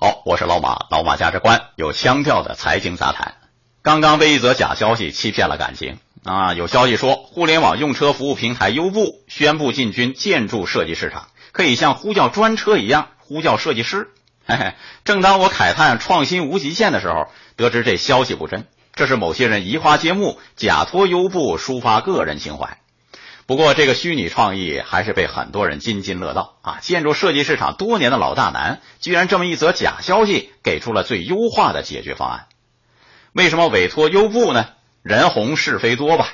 好，我是老马，老马价值观有腔调的财经杂谈。刚刚被一则假消息欺骗了感情啊！有消息说，互联网用车服务平台优步宣布进军建筑设计市场，可以像呼叫专车一样呼叫设计师。嘿嘿，正当我慨叹创新无极限的时候，得知这消息不真，这是某些人移花接木，假托优步抒发个人情怀。不过，这个虚拟创意还是被很多人津津乐道啊！建筑设计市场多年的老大难，居然这么一则假消息，给出了最优化的解决方案。为什么委托优步呢？人红是非多吧。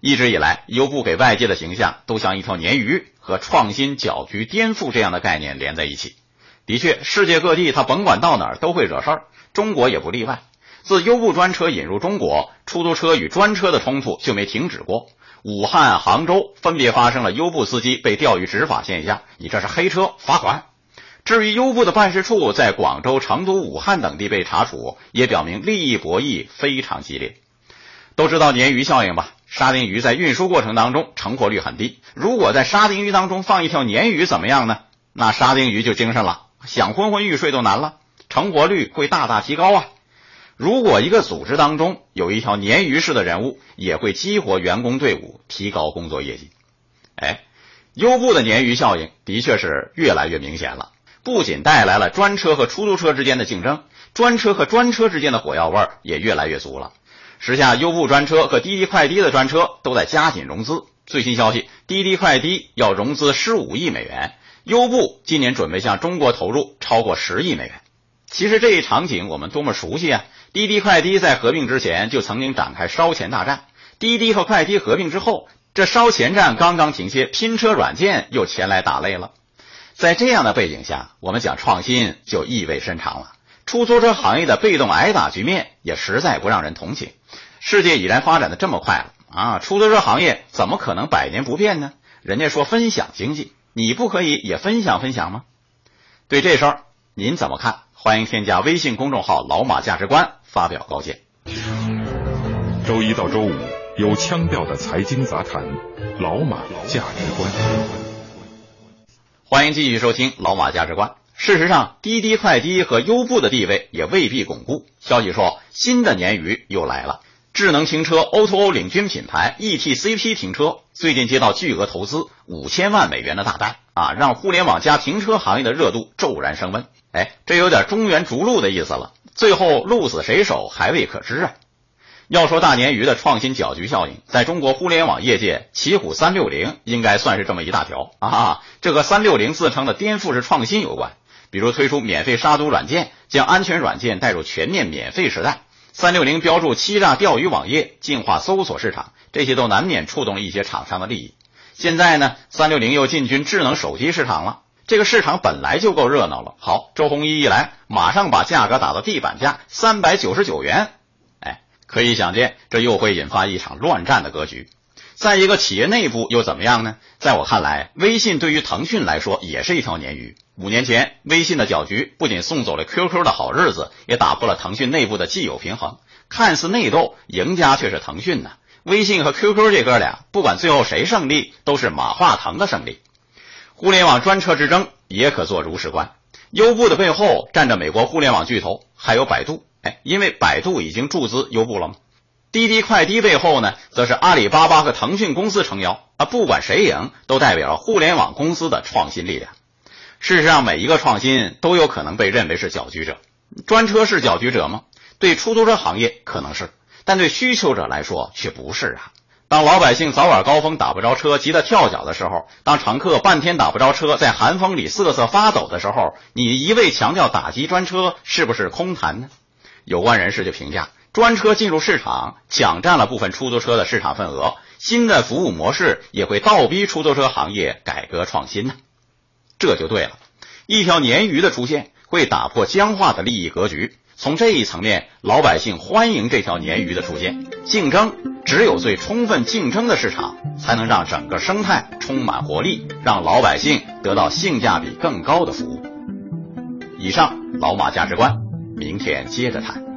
一直以来，优步给外界的形象都像一条鲶鱼，和创新、搅局、颠覆这样的概念连在一起。的确，世界各地它甭管到哪儿都会惹事儿，中国也不例外。自优步专车引入中国，出租车与专车的冲突就没停止过。武汉、杭州分别发生了优步司机被钓鱼执法现象，你这是黑车，罚款。至于优步的办事处在广州、成都、武汉等地被查处，也表明利益博弈非常激烈。都知道鲶鱼效应吧？沙丁鱼在运输过程当中成活率很低，如果在沙丁鱼当中放一条鲶鱼，怎么样呢？那沙丁鱼就精神了。想昏昏欲睡都难了，成活率会大大提高啊！如果一个组织当中有一条鲶鱼式的人物，也会激活员工队伍，提高工作业绩。哎，优步的鲶鱼效应的确是越来越明显了，不仅带来了专车和出租车之间的竞争，专车和专车之间的火药味也越来越足了。时下，优步专车和滴滴快滴的专车都在加紧融资。最新消息，滴滴快滴要融资十五亿美元。优步今年准备向中国投入超过十亿美元。其实这一场景我们多么熟悉啊！滴滴快滴在合并之前就曾经展开烧钱大战，滴滴和快滴合并之后，这烧钱战刚刚停歇，拼车软件又前来打擂了。在这样的背景下，我们讲创新就意味深长了。出租车行业的被动挨打局面也实在不让人同情。世界已然发展的这么快了啊，出租车行业怎么可能百年不变呢？人家说分享经济。你不可以也分享分享吗？对这事儿您怎么看？欢迎添加微信公众号“老马价值观”发表高见。周一到周五有腔调的财经杂谈，老马价值观。欢迎继续收听老马价值观。事实上，滴滴快滴和优步的地位也未必巩固。消息说，新的鲶鱼又来了。智能停车 O2O 领军品牌 ETCP 停车最近接到巨额投资五千万美元的大单啊，让互联网加停车行业的热度骤然升温。哎，这有点中原逐鹿的意思了。最后鹿死谁手还未可知啊。要说大鲶鱼的创新搅局效应，在中国互联网业界，奇虎三六零应该算是这么一大条啊。这个三六零自称的颠覆式创新有关，比如推出免费杀毒软件，将安全软件带入全面免费时代。三六零标注欺诈钓鱼网页，净化搜索市场，这些都难免触动了一些厂商的利益。现在呢，三六零又进军智能手机市场了，这个市场本来就够热闹了。好，周鸿祎一来，马上把价格打到地板价三百九十九元，哎，可以想见，这又会引发一场乱战的格局。在一个企业内部又怎么样呢？在我看来，微信对于腾讯来说也是一条鲶鱼。五年前，微信的搅局不仅送走了 QQ 的好日子，也打破了腾讯内部的既有平衡。看似内斗，赢家却是腾讯呢。微信和 QQ 这哥俩，不管最后谁胜利，都是马化腾的胜利。互联网专车之争也可做如是观。优步的背后站着美国互联网巨头，还有百度。哎，因为百度已经注资优步了吗？滴滴快滴背后呢，则是阿里巴巴和腾讯公司撑腰啊！不管谁赢，都代表了互联网公司的创新力量。事实上，每一个创新都有可能被认为是搅局者。专车是搅局者吗？对出租车行业可能是，但对需求者来说却不是啊！当老百姓早晚高峰打不着车，急得跳脚的时候；当乘客半天打不着车，在寒风里瑟瑟发抖的时候，你一味强调打击专车，是不是空谈呢？有关人士就评价。专车进入市场，抢占了部分出租车的市场份额，新的服务模式也会倒逼出租车行业改革创新呢。这就对了，一条鲶鱼的出现会打破僵化的利益格局。从这一层面，老百姓欢迎这条鲶鱼的出现。竞争只有最充分竞争的市场，才能让整个生态充满活力，让老百姓得到性价比更高的服务。以上老马价值观，明天接着谈。